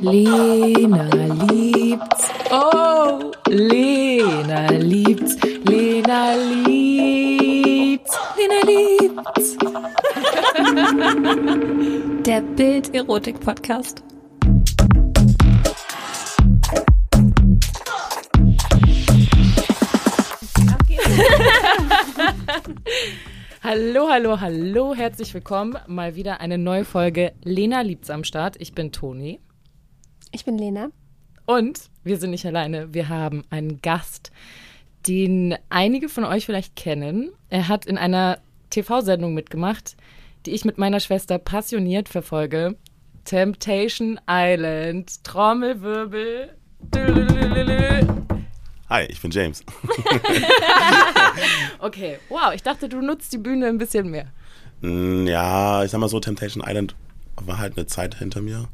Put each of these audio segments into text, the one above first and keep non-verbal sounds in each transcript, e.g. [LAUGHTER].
Lena liebt's. Oh, Lena liebt's. Lena liebt's. Lena liebt's. [LAUGHS] Der Bild-Erotik-Podcast. Hallo, hallo, hallo, herzlich willkommen. Mal wieder eine neue Folge Lena liebt's am Start. Ich bin Toni. Ich bin Lena. Und wir sind nicht alleine. Wir haben einen Gast, den einige von euch vielleicht kennen. Er hat in einer TV-Sendung mitgemacht, die ich mit meiner Schwester passioniert verfolge. Temptation Island. Trommelwirbel. Hi, ich bin James. [LAUGHS] Okay, wow, ich dachte, du nutzt die Bühne ein bisschen mehr. Mm, ja, ich sag mal so, Temptation Island war halt eine Zeit hinter mir.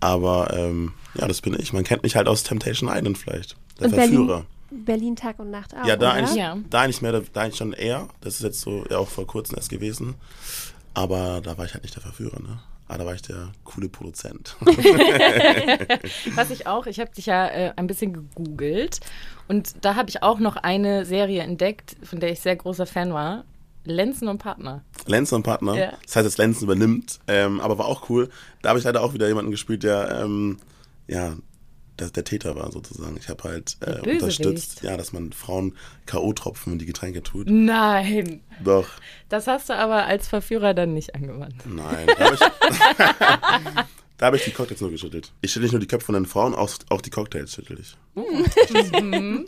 Aber ähm, ja, das bin ich. Man kennt mich halt aus Temptation Island vielleicht. Der Und Verführer. Berlin, Berlin Tag und Nacht auch. Ja, da oder? eigentlich, Ja. da eigentlich mehr, da eigentlich schon eher. Das ist jetzt so ja auch vor kurzem erst gewesen. Aber da war ich halt nicht der Verführer, ne? Aber da war ich der coole Produzent. [LAUGHS] Was ich auch, ich habe dich ja äh, ein bisschen gegoogelt und da habe ich auch noch eine Serie entdeckt, von der ich sehr großer Fan war. Lenzen und Partner. Lenzen und Partner. Ja. Das heißt, jetzt Lenzen übernimmt. Ähm, aber war auch cool. Da habe ich leider auch wieder jemanden gespielt, der ähm, ja der, der Täter war sozusagen. Ich habe halt äh, unterstützt, ja, dass man Frauen K.O.-Tropfen und die Getränke tut. Nein, Doch. das hast du aber als Verführer dann nicht angewandt. Nein. Da habe ich, [LAUGHS] da hab ich die Cocktails nur geschüttelt. Ich schüttel nicht nur die Köpfe von den Frauen, auch, auch die Cocktails schüttel ich. [LAUGHS]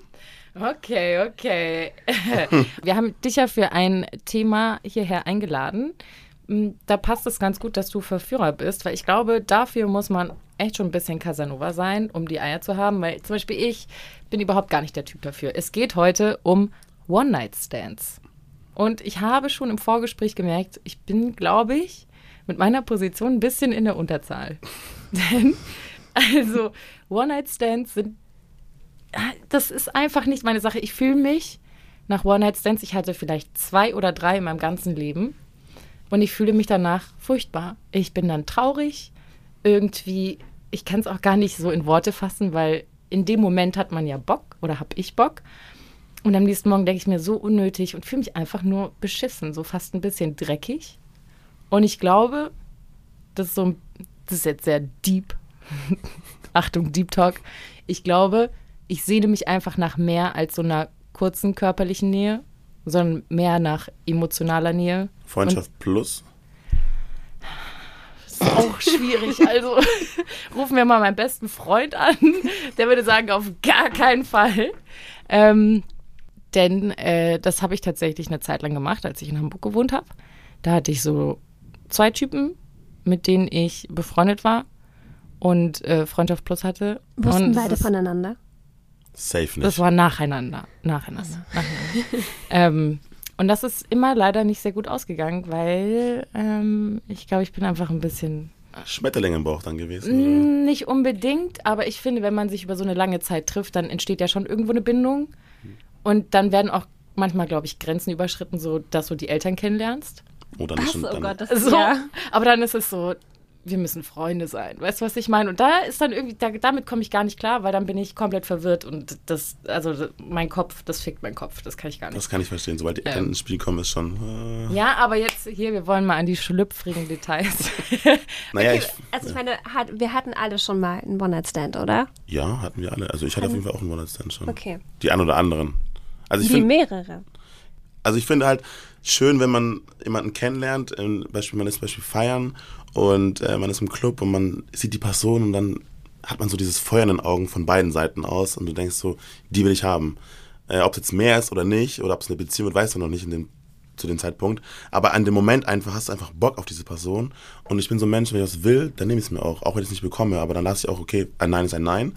Okay, okay. [LAUGHS] Wir haben dich ja für ein Thema hierher eingeladen. Mm, Da passt es ganz gut, dass du Verführer bist, weil ich glaube, dafür muss man echt schon ein bisschen Casanova sein, um die Eier zu haben, weil zum Beispiel ich bin überhaupt gar nicht der Typ dafür. Es geht heute um One-Night-Stands. Und ich habe schon im Vorgespräch gemerkt, ich bin, glaube ich, mit meiner Position ein bisschen in der Unterzahl. [LAUGHS] Denn, also, One-Night-Stands sind das ist einfach nicht meine Sache. Ich fühle mich nach One-Night-Stands, ich hatte vielleicht zwei oder drei in meinem ganzen Leben und ich fühle mich danach furchtbar. Ich bin dann traurig, irgendwie, ich kann es auch gar nicht so in Worte fassen, weil in dem Moment hat man ja Bock oder habe ich Bock. Und am nächsten Morgen denke ich mir so unnötig und fühle mich einfach nur beschissen, so fast ein bisschen dreckig. Und ich glaube, das ist so, das ist jetzt sehr deep. [LAUGHS] Achtung, Deep Talk. Ich glaube, ich sehne mich einfach nach mehr als so einer kurzen körperlichen Nähe, sondern mehr nach emotionaler Nähe. Freundschaft plus. Das ist auch schwierig. Also [LAUGHS] rufen wir mal meinen besten Freund an. Der würde sagen, auf gar keinen Fall. Ähm, denn äh, das habe ich tatsächlich eine Zeit lang gemacht, als ich in Hamburg gewohnt habe. Da hatte ich so zwei Typen, mit denen ich befreundet war und äh, Freundschaft Plus hatte. Wussten und beide voneinander. Safe nicht. Das war nacheinander. Nacheinander. nacheinander. [LAUGHS] ähm, und das ist immer leider nicht sehr gut ausgegangen, weil ähm, ich glaube, ich bin einfach ein bisschen Schmetterling im Bauch dann gewesen. oder? Nicht unbedingt, aber ich finde, wenn man sich über so eine lange Zeit trifft, dann entsteht ja schon irgendwo eine Bindung. Und dann werden auch manchmal, glaube ich, Grenzen überschritten, so dass du die Eltern kennenlernst. Oder nicht. Was? und Oh dann, Gott, das So, ja. aber dann ist es so, wir müssen Freunde sein. Weißt du, was ich meine? Und da ist dann irgendwie, da, damit komme ich gar nicht klar, weil dann bin ich komplett verwirrt und das, also mein Kopf, das fickt mein Kopf, das kann ich gar nicht. das kann ich verstehen. Sobald die Eltern Ähm. ins Spiel kommen, ist schon. Äh, Ja, aber jetzt hier, wir wollen mal an die schlüpfrigen Details. [LAUGHS] naja, ich, Also ich meine, hat, wir hatten alle schon mal einen One-Night-Stand, oder? ja, hatten wir alle. Also ich hatte auf jeden Fall auch einen One-Night-Stand schon. Okay. Die ein oder anderen. Also ich Wie finde mehrere. also ich finde halt schön, wenn man jemanden kennenlernt, ähm, Beispiel, man ist zum Beispiel feiern und äh, man ist im Club und man sieht die Person und dann hat man so dieses Feuer in den Augen von beiden Seiten aus und du denkst so, die will ich haben. Äh, ob es jetzt mehr ist oder nicht oder ob es eine Beziehung wird, weißt du noch nicht in dem, zu dem Zeitpunkt. Aber an dem Moment einfach hast du einfach Bock auf diese Person und ich bin so ein Mensch, wenn ich was will, dann nehme ich es mir auch, auch wenn ich es nicht bekomme, aber dann lasse ich auch, okay, ein Nein ist ein Nein.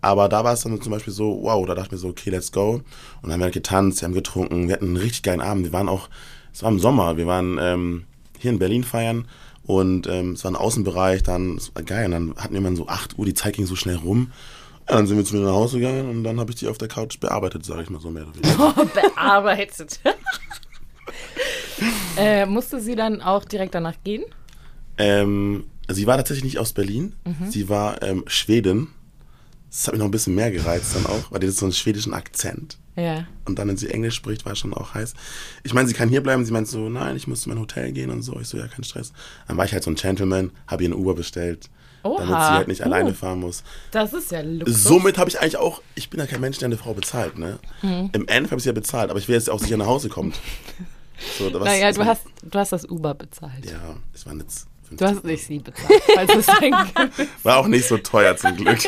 Aber da war es dann zum Beispiel so, wow, da dachte ich mir so, okay, let's go. Und dann haben wir halt getanzt, wir haben getrunken, wir hatten einen richtig geilen Abend. Wir waren auch, es war im Sommer, wir waren ähm, hier in Berlin feiern und ähm, es war ein Außenbereich, dann, es war geil, und dann hatten wir mal so 8 Uhr, die Zeit ging so schnell rum. Ja, dann sind wir zu mir nach Hause gegangen und dann habe ich die auf der Couch bearbeitet, sage ich mal so mehr oder weniger. [LAUGHS] Bearbeitet. [LAUGHS] äh, musste sie dann auch direkt danach gehen? ähm, Sie war tatsächlich nicht aus Berlin. Sie war ähm, Schwedin. Das hat mich noch ein bisschen mehr gereizt dann auch, weil die hat so einen schwedischen Akzent. Ja. Und dann, wenn sie Englisch spricht, war schon auch heiß. Ich meine, sie kann hier bleiben. Sie meint so, nein, ich muss zu meinem Hotel gehen und so. Ich so, ja, kein Stress. Dann war ich halt so ein Gentleman, habe ihr eine Uber bestellt, Oha. damit sie halt nicht alleine Uh. fahren muss. Das ist ja Luxus. Somit habe ich eigentlich auch, ich bin ja kein Mensch, der eine Frau bezahlt, ne? Hm. Im Endeffekt habe ich sie ja bezahlt, aber ich will jetzt auch sicher nach Hause kommt. [LAUGHS] So, was- Naja, was du hast, du hast das Uber bezahlt. Ja, es waren jetzt 50 Du hast nicht sie bezahlt. es. [LAUGHS] War auch nicht so teuer zum Glück. [LAUGHS]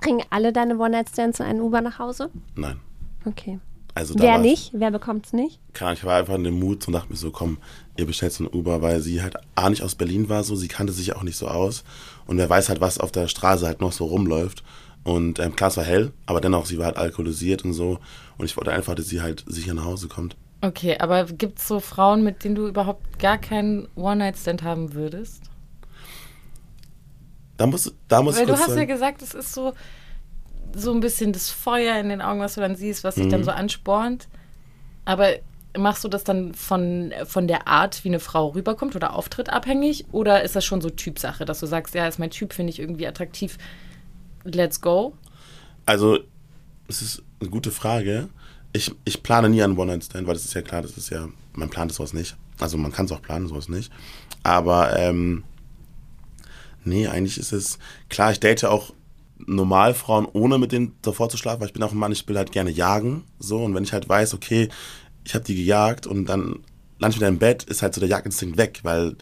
Bringen alle deine One-Night-Stands in einen Uber nach Hause? Nein. Okay. Also Wer nicht? Wer bekommt's nicht? Keine Ahnung, ich war einfach in dem Mut und dachte mir so, komm, ihr bestellt so ein Uber, weil sie halt A nicht aus Berlin war, so, sie kannte sich auch nicht so aus. Und wer weiß halt, was auf der Straße halt noch so rumläuft. Und ähm, klar, es war hell, aber dennoch, sie war halt alkoholisiert und so. Und ich wollte einfach, dass sie halt sicher nach Hause kommt. Okay, aber gibt es so Frauen, mit denen du überhaupt gar keinen One-Night-Stand haben würdest? Da muss, da muss Weil du hast ja sagen, gesagt, es ist so, so ein bisschen das Feuer in den Augen, was du dann siehst, was dich Mhm. dann so anspornt. Aber machst du das dann von, von der Art, wie eine Frau rüberkommt oder auftritt abhängig? Oder ist das schon so Typsache, dass du sagst, ja, ist mein Typ, finde ich irgendwie attraktiv, let's go? also, es ist eine gute Frage. Ich, ich plane nie einen One-Night-Stand, weil das ist ja klar, das ist ja, man plant sowas nicht. Also man kann es auch planen, sowas nicht. Aber, ähm, nee, eigentlich ist es, klar, ich date auch Normalfrauen, ohne mit denen davor zu schlafen, weil ich bin auch ein Mann, ich will halt gerne jagen, so. Und wenn ich halt weiß, okay, ich habe die gejagt und dann lande ich wieder im Bett, ist halt so der Jagdinstinkt weg, weil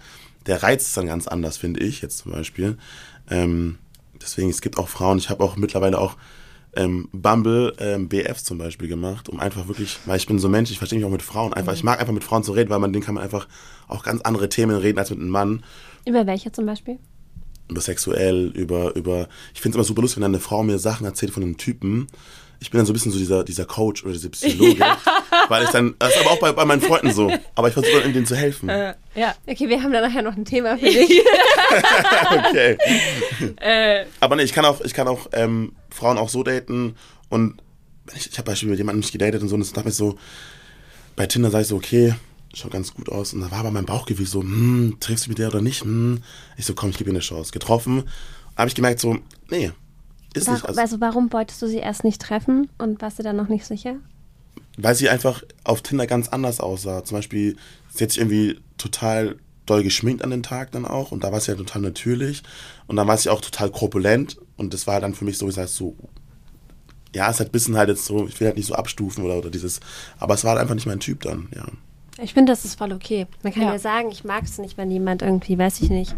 der Reiz ist dann ganz anders, finde ich, jetzt zum Beispiel. Ähm, deswegen, es gibt auch Frauen, ich habe auch mittlerweile auch ähm, Bumble ähm, BFs zum Beispiel gemacht, um einfach wirklich, weil ich bin so Mensch, ich verstehe mich auch mit Frauen, einfach, ich mag einfach mit Frauen zu reden, weil man denen kann man einfach auch ganz andere Themen reden als mit einem Mann. Über welche zum Beispiel? Über sexuell, über, über, ich finde es immer super lustig, wenn dann eine Frau mir Sachen erzählt von einem Typen. Ich bin dann so ein bisschen so dieser, dieser Coach oder dieser Psychologe, [LAUGHS] weil ich dann, das ist aber auch bei, bei meinen Freunden so, aber ich versuche dann denen zu helfen. Ja. Okay, wir haben da nachher noch ein Thema für [LAUGHS] dich. Okay. Äh, Aber nee, ich kann auch, ich kann auch ähm, Frauen auch so daten und ich, ich habe beispielsweise mit jemandem mich gedatet und so und das dachte ich so, bei Tinder sage ich so, okay, schaut ganz gut aus und da war aber mein Bauchgefühl so, hm, triffst du mit der oder nicht? Hm. Ich so, komm, ich gebe ihr eine Chance. Getroffen, habe ich gemerkt so, nee, ist nicht. Warum, Also, also warum wolltest du sie erst nicht treffen und warst du dann noch nicht sicher? weil sie einfach auf Tinder ganz anders aussah. Zum Beispiel, sie hat sich irgendwie total doll geschminkt an den Tag dann auch und da war sie ja total natürlich und dann war sie auch total korpulent und das war dann für mich so, ich sag so, ja, es halt ein bisschen halt jetzt so, ich will halt nicht so abstufen oder, oder dieses, aber es war halt einfach nicht mein Typ dann, ja. Ich finde, das ist voll okay. Man kann Ja. ja, sagen, ich mag es nicht, wenn jemand irgendwie, weiß ich nicht,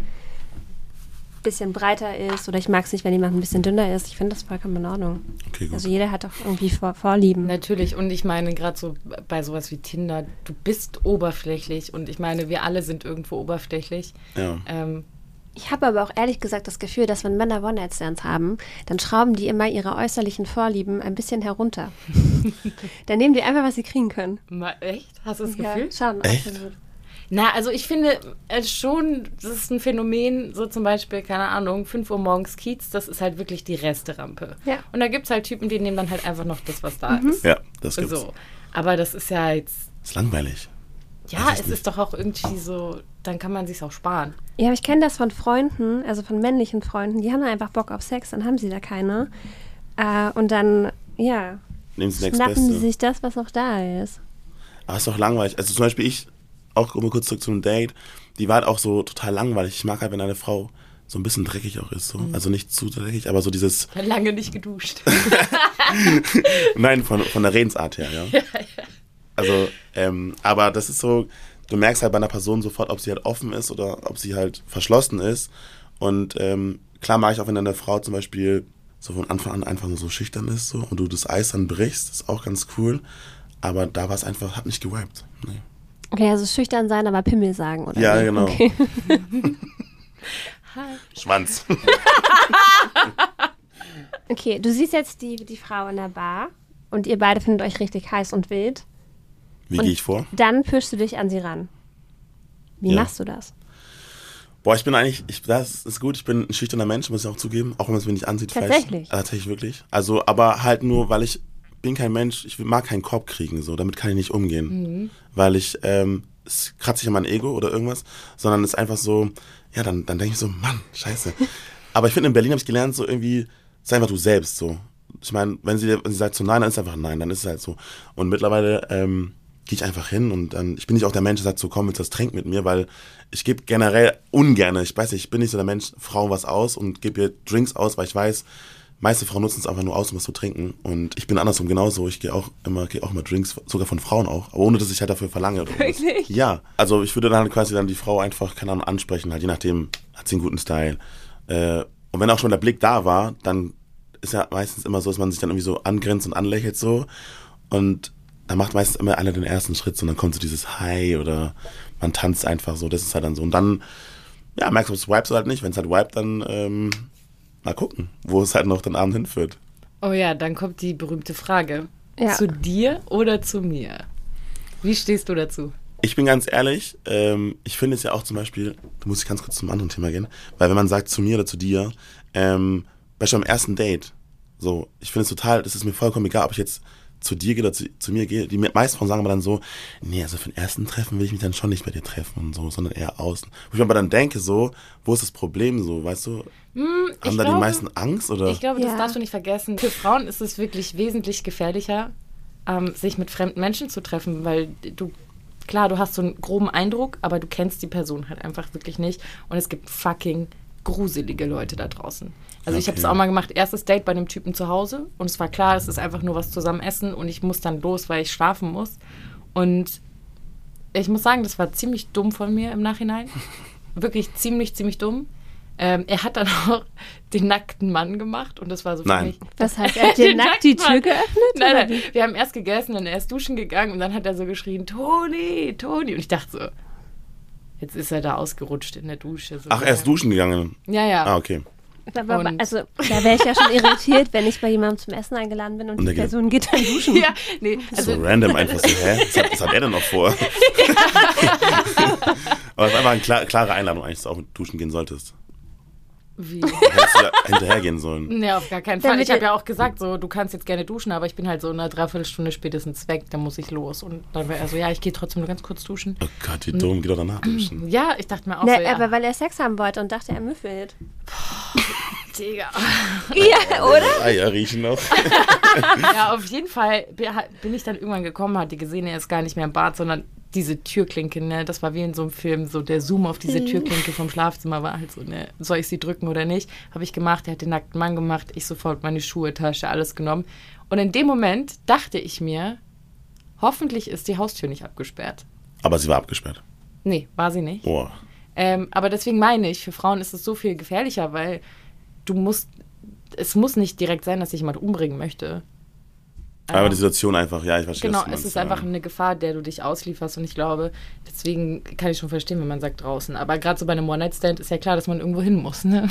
bisschen breiter ist oder ich mag es nicht, wenn jemand ein bisschen dünner ist. Ich finde das vollkommen in Ordnung. Okay, gut. Also jeder hat doch irgendwie Vor Vorlieben. Natürlich, und ich meine, gerade so bei sowas wie Tinder, du bist oberflächlich und ich meine, wir alle sind irgendwo oberflächlich. ja. Ähm, Ich habe aber auch ehrlich gesagt das Gefühl, dass wenn Männer One-Night-Stands haben, dann schrauben die immer ihre äußerlichen Vorlieben ein bisschen herunter. [LAUGHS] dann nehmen die einfach, was sie kriegen können. mal, echt? Hast du das Gefühl? Ja, schon. Echt? absolut. Na, also ich finde äh, schon, das ist ein Phänomen, so zum Beispiel, keine Ahnung, 5 Uhr morgens Kiez, das ist halt wirklich die Resterampe. Ja. Und da gibt es halt Typen, die nehmen dann halt einfach noch das, was da ist. ja, das gibt's. So. Aber das ist ja jetzt, Ist langweilig. ja, es nicht. ist doch auch irgendwie so, dann kann man sich's auch sparen. Ja, aber ich kenne das von Freunden, also von männlichen Freunden, die haben einfach Bock auf Sex, dann haben sie da keine. Äh, und dann, ja, Nehmen Sie das schnappen sie sich das, was auch da ist. Aber ist doch langweilig. Also zum Beispiel ich, auch mal kurz zurück zum Date, die war halt auch so total langweilig. Ich mag halt, wenn eine Frau so ein bisschen dreckig auch ist. So. Mhm. Also nicht zu dreckig, aber so dieses, Lange nicht geduscht. [LAUGHS] nein, von, von der Redensart her, ja. [LAUGHS] Also, ähm, aber das ist so, du merkst halt bei einer Person sofort, ob sie halt offen ist oder ob sie halt verschlossen ist. Und ähm, klar mag ich auch, wenn eine Frau zum Beispiel so von Anfang an einfach nur so schüchtern ist so und du das Eis dann brichst, ist auch ganz cool. Aber da war es einfach, hat nicht gewiped. Nee. Okay, also schüchtern sein, aber Pimmel sagen, oder? Ja, wie? genau. Okay. [LAUGHS] Schwanz. [LAUGHS] okay, du siehst jetzt die, die Frau in der Bar und ihr beide findet euch richtig heiß und wild. Wie gehe ich vor? Dann pischst du dich an sie ran. Wie Ja. machst du das? Boah, ich bin eigentlich, ich, das ist gut, ich bin ein schüchterner Mensch, muss ich auch zugeben, auch wenn man es mir nicht ansieht. Tatsächlich? Vielleicht. Tatsächlich wirklich. Also, aber halt nur, weil ich bin kein Mensch, ich mag keinen Korb kriegen, so, damit kann ich nicht umgehen. Weil ich ähm, es kratzt sich an mein Ego oder irgendwas, sondern es ist einfach so, ja, dann, dann denke ich so, Mann, scheiße. [LAUGHS] Aber ich finde, in Berlin habe ich gelernt, so irgendwie, sei einfach du selbst so. Ich meine, wenn sie, wenn sie sagt so nein, dann ist es einfach nein, dann ist es halt so. Und mittlerweile ähm, gehe ich einfach hin und dann, ich bin nicht auch der Mensch, der sagt so, komm, du das trinken mit mir, weil ich gebe generell ungern, ich weiß nicht, ich bin nicht so der Mensch, Frauen was aus und gebe ihr Drinks aus, weil ich weiß, meiste Frauen nutzen es einfach nur aus, um was zu trinken. Und ich bin andersrum genauso. Ich gehe auch immer, gehe auch immer Drinks, sogar von Frauen auch, aber ohne dass ich halt dafür verlange. Wirklich? Ja, also ich würde dann quasi dann die Frau einfach, keine Ahnung, ansprechen, halt je nachdem, hat sie einen guten Style. Äh, und wenn auch schon der Blick da war, dann ist ja meistens immer so, dass man sich dann irgendwie so angrenzt und anlächelt so. Und dann macht meistens immer einer den ersten Schritt und dann kommt so dieses Hi oder man tanzt einfach so, das ist halt dann so. Und dann, ja, merkst du, ob es wipes oder halt nicht. Wenn es halt wiped, dann ähm, mal gucken, wo es halt noch den Abend hinführt. Oh ja, dann kommt die berühmte Frage. Ja. Zu dir oder zu mir? Wie stehst du dazu? Ich bin ganz ehrlich, ähm, ich finde es ja auch zum Beispiel, da muss ich ganz kurz zum anderen Thema gehen, weil wenn man sagt zu mir oder zu dir, ähm, beispielsweise beim ersten Date, so, ich finde es total, das ist mir vollkommen egal, ob ich jetzt zu dir gehe oder zu, zu mir gehe. Die meisten Frauen sagen aber dann so, nee, also für den ersten Treffen will ich mich dann schon nicht bei dir treffen und so, sondern eher außen. Wo ich mir aber dann denke, so, wo ist das Problem so, weißt du? Haben da die glaube- meisten Angst oder? Ich glaube, Ja. das darfst du nicht vergessen. Für Frauen ist es wirklich wesentlich gefährlicher, ähm, sich mit fremden Menschen zu treffen, weil du, klar, du hast so einen groben Eindruck, aber du kennst die Person halt einfach wirklich nicht. Und es gibt fucking gruselige Leute da draußen. Also ich habe es Okay. auch mal gemacht, erstes Date bei dem Typen zu Hause und es war klar, es ist einfach nur was zusammen essen und ich muss dann los, weil ich schlafen muss. Und ich muss sagen, das war ziemlich dumm von mir im Nachhinein. [LAUGHS] Wirklich ziemlich, ziemlich dumm. Ähm, er hat dann [LAUGHS] auch den nackten Mann gemacht und das war so für Nein. mich. Was heißt, er hat dir [LAUGHS] Den nackt die nackten Tür Mann. geöffnet? Nein, nein, wir haben erst gegessen und er ist duschen gegangen und dann hat er so geschrien, Toni, Toni. Und ich dachte so, jetzt ist er da ausgerutscht in der Dusche. So. Ach, er ist duschen gegangen. Ja, ja. Ah, okay. Aber, Und- also, da wäre ich ja schon irritiert, wenn ich bei jemandem zum Essen eingeladen bin und, Und die Person geht dann duschen. [LAUGHS] Ja, nee, So also random einfach so, hä? Was hat, was hat er denn noch vor? [LAUGHS] [LAUGHS] Aber es ist einfach eine klar, klare Einladung eigentlich, dass du auch duschen gehen solltest. Wie? Du hättest ja hinterhergehen sollen. Nee, auf gar keinen Fall. Damit Ich habe ja auch gesagt, so, du kannst jetzt gerne duschen, aber ich bin halt so in einer Dreiviertelstunde spätestens weg, dann muss ich los. Und dann war er so, ja, ich gehe trotzdem nur ganz kurz duschen. Oh Gott, wie dumm, geh doch danach duschen. Ja, ich dachte mir auch Ne, so, ja, Aber weil er Sex haben wollte und dachte, er müffelt. [LAUGHS] Digga. Ja, oder? [LAUGHS] Eier riechen noch. [LAUGHS] Ja, auf jeden Fall bin ich dann irgendwann gekommen, hatte gesehen, er ist gar nicht mehr im Bad, sondern diese Türklinke, ne, das war wie in so einem Film, so der Zoom auf diese Türklinke vom Schlafzimmer war halt so, ne, soll ich sie drücken oder nicht? Habe ich gemacht, er hat den nackten Mann gemacht, ich sofort meine Schuhe, Tasche, alles genommen. Und in dem Moment dachte ich mir, hoffentlich ist die Haustür nicht abgesperrt. Aber sie war abgesperrt. Nee, war sie nicht. Oh. Ähm, aber deswegen meine ich, für Frauen ist es so viel gefährlicher, weil du musst, es muss nicht direkt sein, dass sich jemand umbringen möchte. Aber die Situation einfach, ja, ich verstehe Genau, es ist einfach ja. eine Gefahr, der du dich auslieferst. Und ich glaube, deswegen kann ich schon verstehen, wenn man sagt draußen. Aber gerade so bei einem One-Night-Stand ist ja klar, dass man irgendwo hin muss. Ne?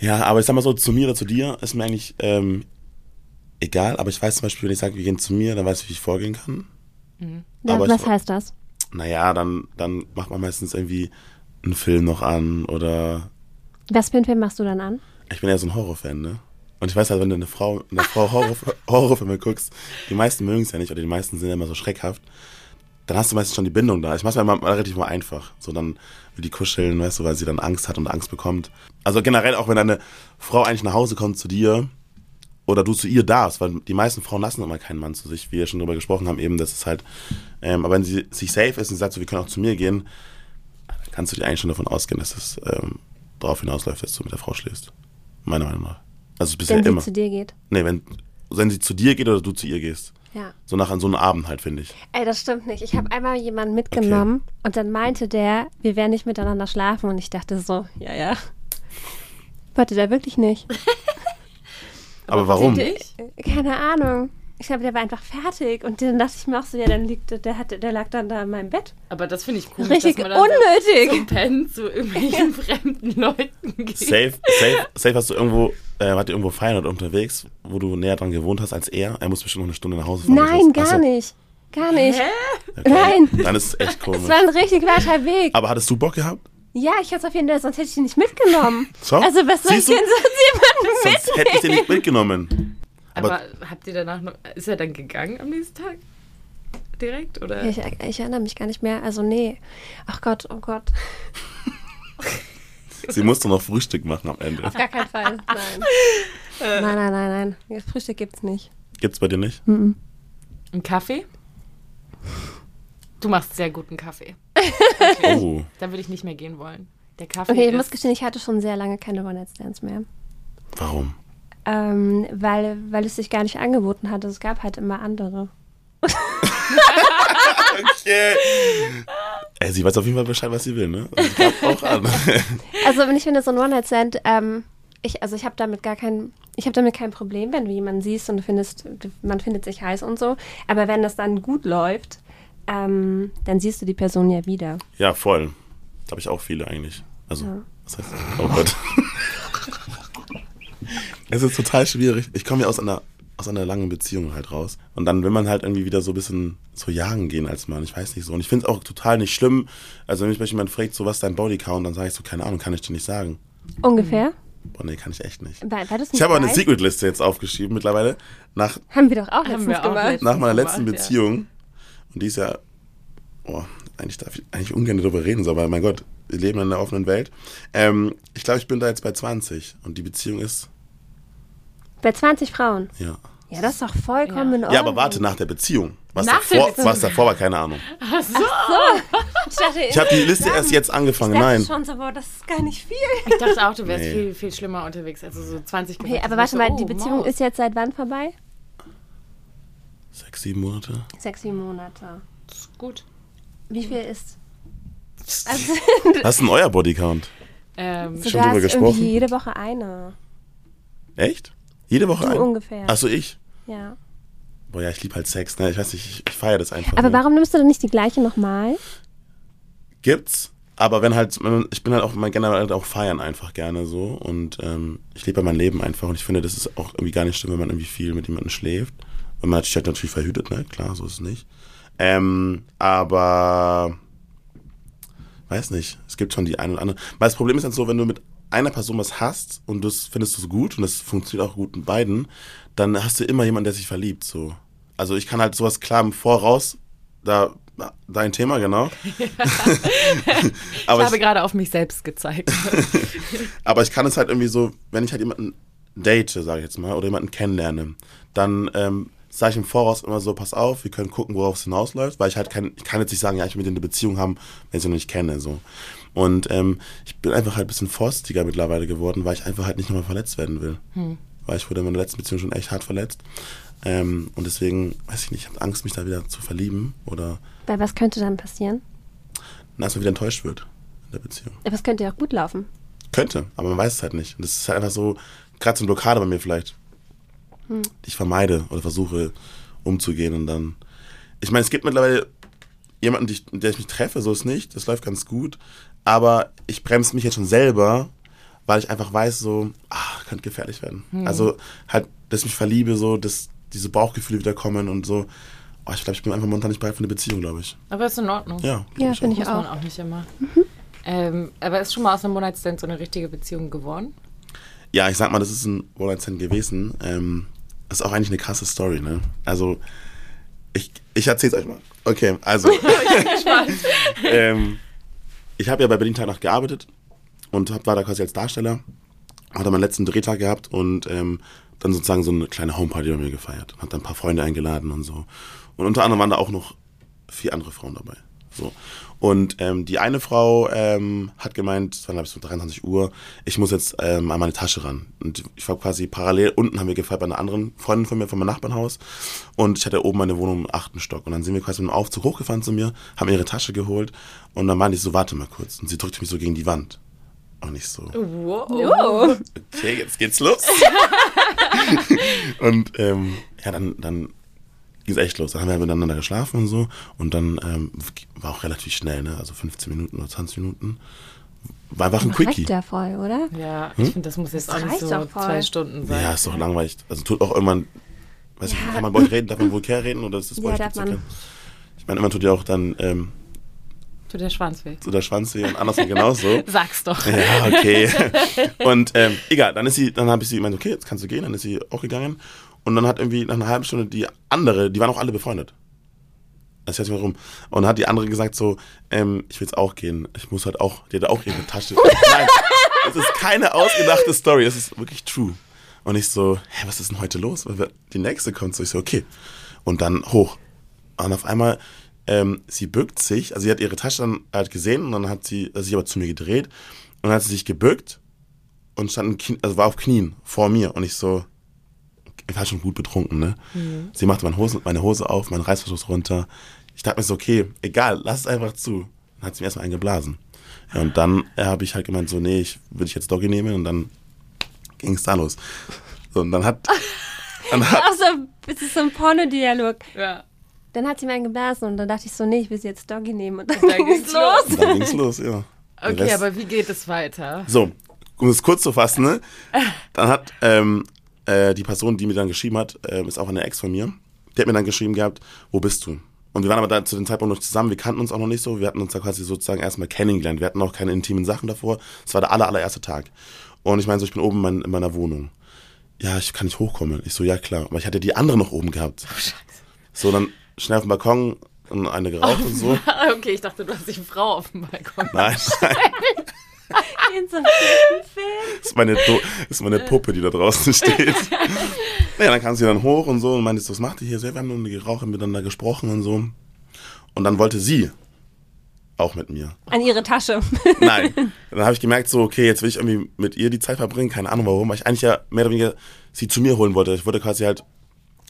Ja, aber ich sag mal so, zu mir oder zu dir ist mir eigentlich ähm, egal. Aber ich weiß zum Beispiel, wenn ich sage, wir gehen zu mir, dann weiß ich, wie ich vorgehen kann. Ja, Aber was ich- heißt das? Naja, dann, dann macht man meistens irgendwie einen Film noch an oder Was für einen Film machst du dann an? ich bin ja so ein Horrorfan, ne? Und ich weiß halt, wenn du eine Frau, eine Frau Horror, Horrorfilme guckst, die meisten mögen es ja nicht oder die meisten sind ja immer so schreckhaft, dann hast du meistens schon die Bindung da. Ich mach's mir immer relativ mal einfach. So dann will die kuscheln, weißt du, weil sie dann Angst hat und Angst bekommt. Also generell auch, wenn deine Frau eigentlich nach Hause kommt zu dir oder du zu ihr darfst, weil die meisten Frauen lassen immer keinen Mann zu sich, wie wir schon drüber gesprochen haben, eben, das ist halt, ähm, aber wenn sie sich safe ist und sagt so, wir können auch zu mir gehen, dann kannst du dir eigentlich schon davon ausgehen, dass es ähm, darauf hinausläuft, dass du mit der Frau schläfst. Meiner Meinung nach. Also bisher Wenn sie immer. zu dir geht. Nee, wenn, wenn sie zu dir geht oder du zu ihr gehst. Ja. So nach so einem Abend halt, finde ich. Ey, das stimmt nicht. Ich habe einmal jemanden mitgenommen und dann meinte der, wir werden nicht miteinander schlafen und ich dachte so, ja, ja. Wollte der wirklich nicht. [LAUGHS] Aber warum? Dich? Keine Ahnung. Ich glaube, der war einfach fertig und dann dachte ich mir auch so, ja, dann liegt der, der, hat, der lag dann da in meinem Bett. Aber das finde ich cool. Richtig dass man dann unnötig. Zum Pennen zu irgendwelchen [LAUGHS] fremden Leuten geht. Safe, safe, safe hast du irgendwo, äh, wart ihr irgendwo feiern oder unterwegs, wo du näher dran gewohnt hast als er? Er muss bestimmt noch eine Stunde nach Hause fahren. Nein, gar nicht. Gar nicht. okay. Nein. Dann ist es echt [LAUGHS] Es komisch. war ein richtig weiter Weg. Aber hattest du Bock gehabt? Ja, ich hätte es auf jeden Fall, sonst hätte ich ihn nicht mitgenommen. [LAUGHS] So? Also was soll ich du? denn sonst jemanden Sonst hätte ich den nicht mitgenommen. Aber, Aber- habt ihr danach noch. Ist er dann gegangen am nächsten Tag? direkt? Oder? Ich, ich erinnere mich gar nicht mehr. Also nee. Ach Gott, oh Gott. [LAUGHS] Sie musste noch Frühstück machen am Ende. Auf gar keinen Fall. Nein. nein, nein, nein, nein. Frühstück gibt's nicht. Gibt's bei dir nicht? Mhm. Ein Kaffee? Du machst sehr guten Kaffee. [LAUGHS] Oh. Da würde ich nicht mehr gehen wollen. Der Kaffee Okay, ich ist muss gestehen, ich hatte schon sehr lange keine One-Night-Stands mehr. Warum? Ähm, weil, weil es sich gar nicht angeboten hat. Es gab halt immer andere. [LAUGHS] Okay. Ey, sie weiß auf jeden Fall Bescheid, was sie will, ne? Also, auch an. [LAUGHS] Also wenn ich finde, so ein One-Night-Stand, ähm, ich, also ich habe damit gar kein, ich habe damit kein Problem, wenn du jemanden siehst und du findest, man findet sich heiß und so. Aber wenn das dann gut läuft, ähm, dann siehst du die Person ja wieder. ja, voll. Da habe ich auch viele eigentlich. Also, Ja. was heißt Oh Gott. [LAUGHS] es ist total schwierig. Ich komme ja aus einer, aus einer langen Beziehung halt raus. Und dann will man halt irgendwie wieder so ein bisschen so jagen gehen als Mann. Ich weiß nicht so. Und ich finde es auch total nicht schlimm. Also, wenn mich jemand fragt, so was ist dein Bodycount, dann sage ich so, keine Ahnung, kann ich dir nicht sagen. Ungefähr. Boah, nee, kann ich echt nicht. Weil, weil du's Ich nicht habe auch eine Secret-Liste jetzt aufgeschrieben mittlerweile. Nach, Haben wir doch auch Haben letztens wir auch gemacht. letztens. nach meiner gemacht, letzten ja. Beziehung. Und die ist ja, oh, eigentlich darf ich eigentlich ungern darüber reden, so, aber mein Gott, wir leben in einer offenen Welt. Ähm, ich glaube, ich bin da jetzt bei 20 und die Beziehung ist, Bei 20 Frauen. ja. Ja, das ist doch vollkommen Ja. in Ordnung. Ja, aber warte, nach der Beziehung. Was, Nach der davor, Beziehung. was davor war, keine Ahnung. Ich dachte, Ich habe die Liste erst jetzt angefangen, ich dachte nein. schon so, boah, das ist gar nicht viel. Ich dachte auch, du wärst Nee. viel, viel schlimmer unterwegs. Also so 20 Okay, aber das warte wär mal, so, die oh, Beziehung Maus. ist jetzt seit wann vorbei? Sechs, sieben Monate. Sechs, sieben Monate. gut. Wie viel ist? [LAUGHS] Also, Was ist denn euer Bodycount? Ähm, so Schon du drüber gesprochen? irgendwie jede Woche eine. Echt? Jede Woche Du ein? ungefähr. Achso, ich? Ja. Boah, ja, ich liebe halt Sex, ne? Ich weiß nicht, ich, ich feiere das einfach. Aber so. warum nimmst du dann nicht die gleiche nochmal? Gibt's, aber wenn halt, ich bin halt auch mein generell halt auch feiern einfach gerne so und ähm, ich lebe ja mein Leben einfach und ich finde, das ist auch irgendwie gar nicht schlimm, wenn man irgendwie viel mit jemandem schläft. Und man hat sich halt natürlich verhütet, ne? Klar, so ist es nicht. Ähm, aber weiß nicht, es gibt schon die eine oder andere. Weil das Problem ist dann so, wenn du mit einer Person was hast und das findest du so gut und das funktioniert auch gut mit beiden, dann hast du immer jemanden, der sich verliebt. So. Also ich kann halt sowas klar im Voraus, da dein Thema, genau. [LAUGHS] ich habe ich, gerade auf mich selbst gezeigt. [LAUGHS] aber ich kann es halt irgendwie so, wenn ich halt jemanden date, sage ich jetzt mal, oder jemanden kennenlerne, dann ähm, sage ich im Voraus immer so, pass auf, wir können gucken, worauf es hinausläuft, weil ich halt kein, ich kann jetzt nicht sagen, ja, ich will mit denen eine Beziehung haben, wenn ich sie noch nicht kenne, so. Und ähm, ich bin einfach halt ein bisschen forstiger mittlerweile geworden, weil ich einfach halt nicht nochmal verletzt werden will. Weil ich wurde in meiner letzten Beziehung schon echt hart verletzt. Ähm, und deswegen, weiß ich nicht, ich habe Angst, mich da wieder zu verlieben oder Weil was könnte dann passieren? dass man wieder enttäuscht wird in der Beziehung. Aber es könnte ja auch gut laufen. Könnte, aber man weiß es halt nicht. Und das ist halt einfach so, gerade so eine Blockade bei mir vielleicht, Hm. die ich vermeide oder versuche umzugehen und dann. Ich meine, es gibt mittlerweile jemanden, die ich, mit der ich mich treffe, so ist nicht, das läuft ganz gut, aber ich bremse mich jetzt schon selber, weil ich einfach weiß, so, ah, könnte gefährlich werden. Also halt, dass ich mich verliebe, so, dass diese Bauchgefühle wieder kommen und so. Oh, ich glaube, ich bin einfach momentan nicht bereit für eine Beziehung, glaube ich. aber ist in Ordnung. Ja, Ja, ich finde auch. ich Muss man auch. auch nicht immer. Ähm, aber ist schon mal aus einem Monatsstand so eine richtige Beziehung geworden? Ja, ich sag mal, das ist ein One-Night-Stand gewesen. Ähm, das ist auch eigentlich eine krasse Story, ne? Also, ich, ich erzähl's euch mal. Okay, also. [LAUGHS] [LAUGHS] ähm, ich habe ja bei Berlin Tag Nacht gearbeitet und hab, war da quasi als Darsteller. Hatte meinen letzten Drehtag gehabt und ähm, dann sozusagen so eine kleine Homeparty bei mir gefeiert. Hat dann ein paar Freunde eingeladen und so. Und unter anderem waren da auch noch vier andere Frauen dabei. So. Und ähm, die eine Frau ähm, hat gemeint, es war glaube ich so 23 Uhr, ich muss jetzt ähm, an meine Tasche ran. Und ich war quasi parallel, unten haben wir gefeiert bei einer anderen Freundin von mir, von meinem Nachbarnhaus. Und ich hatte oben meine Wohnung im achten Stock. Und dann sind wir quasi mit dem Aufzug hochgefahren zu mir, haben ihre Tasche geholt. Und dann meinte ich so, warte mal kurz. Und sie drückte mich so gegen die Wand. Und ich so, Wow. okay, jetzt geht's los. [LAUGHS] [LAUGHS] und ähm, ja, dann, dann ging es echt los. Dann haben wir miteinander geschlafen und so. Und dann ähm, war auch relativ schnell, ne? Also 15 Minuten oder 20 Minuten. War einfach ein Quickie. Reicht ja voll, oder? Ja, ich finde, das muss jetzt Das auch nicht so zwei Stunden sein. Ja, ist doch langweilig. Also tut auch irgendwann, weiß ich nicht, kann man bei euch reden, darf man vulgär reden oder ist das [LAUGHS] bei Ja, euch darf man. okay? Ich meine, immer tut ja auch dann ähm, Tut der Schwanz weh. so der Schwanz weh und andersrum genauso. [LAUGHS] Sag's doch. Ja, okay. [LAUGHS] Und ähm, egal, dann ist sie, dann habe ich sie gemeint, okay, jetzt kannst du gehen, dann ist sie auch gegangen. Und dann hat irgendwie nach einer halben Stunde die andere, die waren auch alle befreundet. Das heißt, warum? Und dann hat die andere gesagt so, ähm, ich will jetzt auch gehen. Ich muss halt auch, die hat auch ihre Tasche. [LAUGHS] Nein, es ist keine ausgedachte Story, es ist wirklich true. Und ich so, hä, was ist denn heute los? Weil Die nächste kommt so, ich so, okay. Und dann hoch. Und auf einmal, ähm, sie bückt sich, also sie hat ihre Tasche dann halt gesehen und dann hat sie also sich aber zu mir gedreht und dann hat sie sich gebückt und stand, also war auf Knien vor mir und ich so, ich war schon gut betrunken, ne? Sie machte meine Hose, meine Hose auf, meinen Reißverschluss runter. Ich dachte mir so, okay, egal, lass es einfach zu. Dann hat sie mir erstmal eingeblasen. Ja, und dann äh, habe ich halt gemeint, so, nee, ich würde ich jetzt Doggy nehmen und dann ging es da los. So, und dann hat, [LAUGHS] dann hat so, das ist so ein Pornodialog. Ja. Dann hat sie mir einen geblasen und dann dachte ich so, nee, ich will sie jetzt Doggy nehmen. Und dann, dann ging's ging's los. dann ging's los, ja. Okay, aber wie geht es weiter? So, um es kurz zu fassen, ne? [LAUGHS] Dann hat ähm, äh, die Person, die mir dann geschrieben hat, ähm, ist auch eine Ex von mir, die hat mir dann geschrieben gehabt, wo bist du? Und wir waren aber da zu dem Zeitpunkt noch zusammen, wir kannten uns auch noch nicht so, wir hatten uns da quasi sozusagen erstmal kennengelernt, wir hatten auch keine intimen Sachen davor, es war der aller, allererste Tag. Und ich meine so, ich bin oben in, mein, in meiner Wohnung. Ja, ich kann nicht hochkommen. Ich so, ja klar, aber ich hatte die andere noch oben gehabt. So, dann schnell auf dem Balkon und eine geraucht und so. [LAUGHS] okay, ich dachte, du hast die Frau auf dem Balkon. Nein, nein. [LAUGHS] [LAUGHS] In so einem Film. Das ist meine, Do ist meine Puppe, die da draußen steht. [LAUGHS] naja, dann kam sie dann hoch und so und meinte, was macht ihr hier? Wir haben nur geraucht, haben miteinander gesprochen und so. Und dann wollte sie auch mit mir. An ihre Tasche. [LAUGHS] Nein. dann habe ich gemerkt, so, okay, jetzt will ich irgendwie mit ihr die Zeit verbringen. Keine Ahnung warum, weil ich eigentlich ja mehr oder weniger sie zu mir holen wollte. Ich wollte quasi halt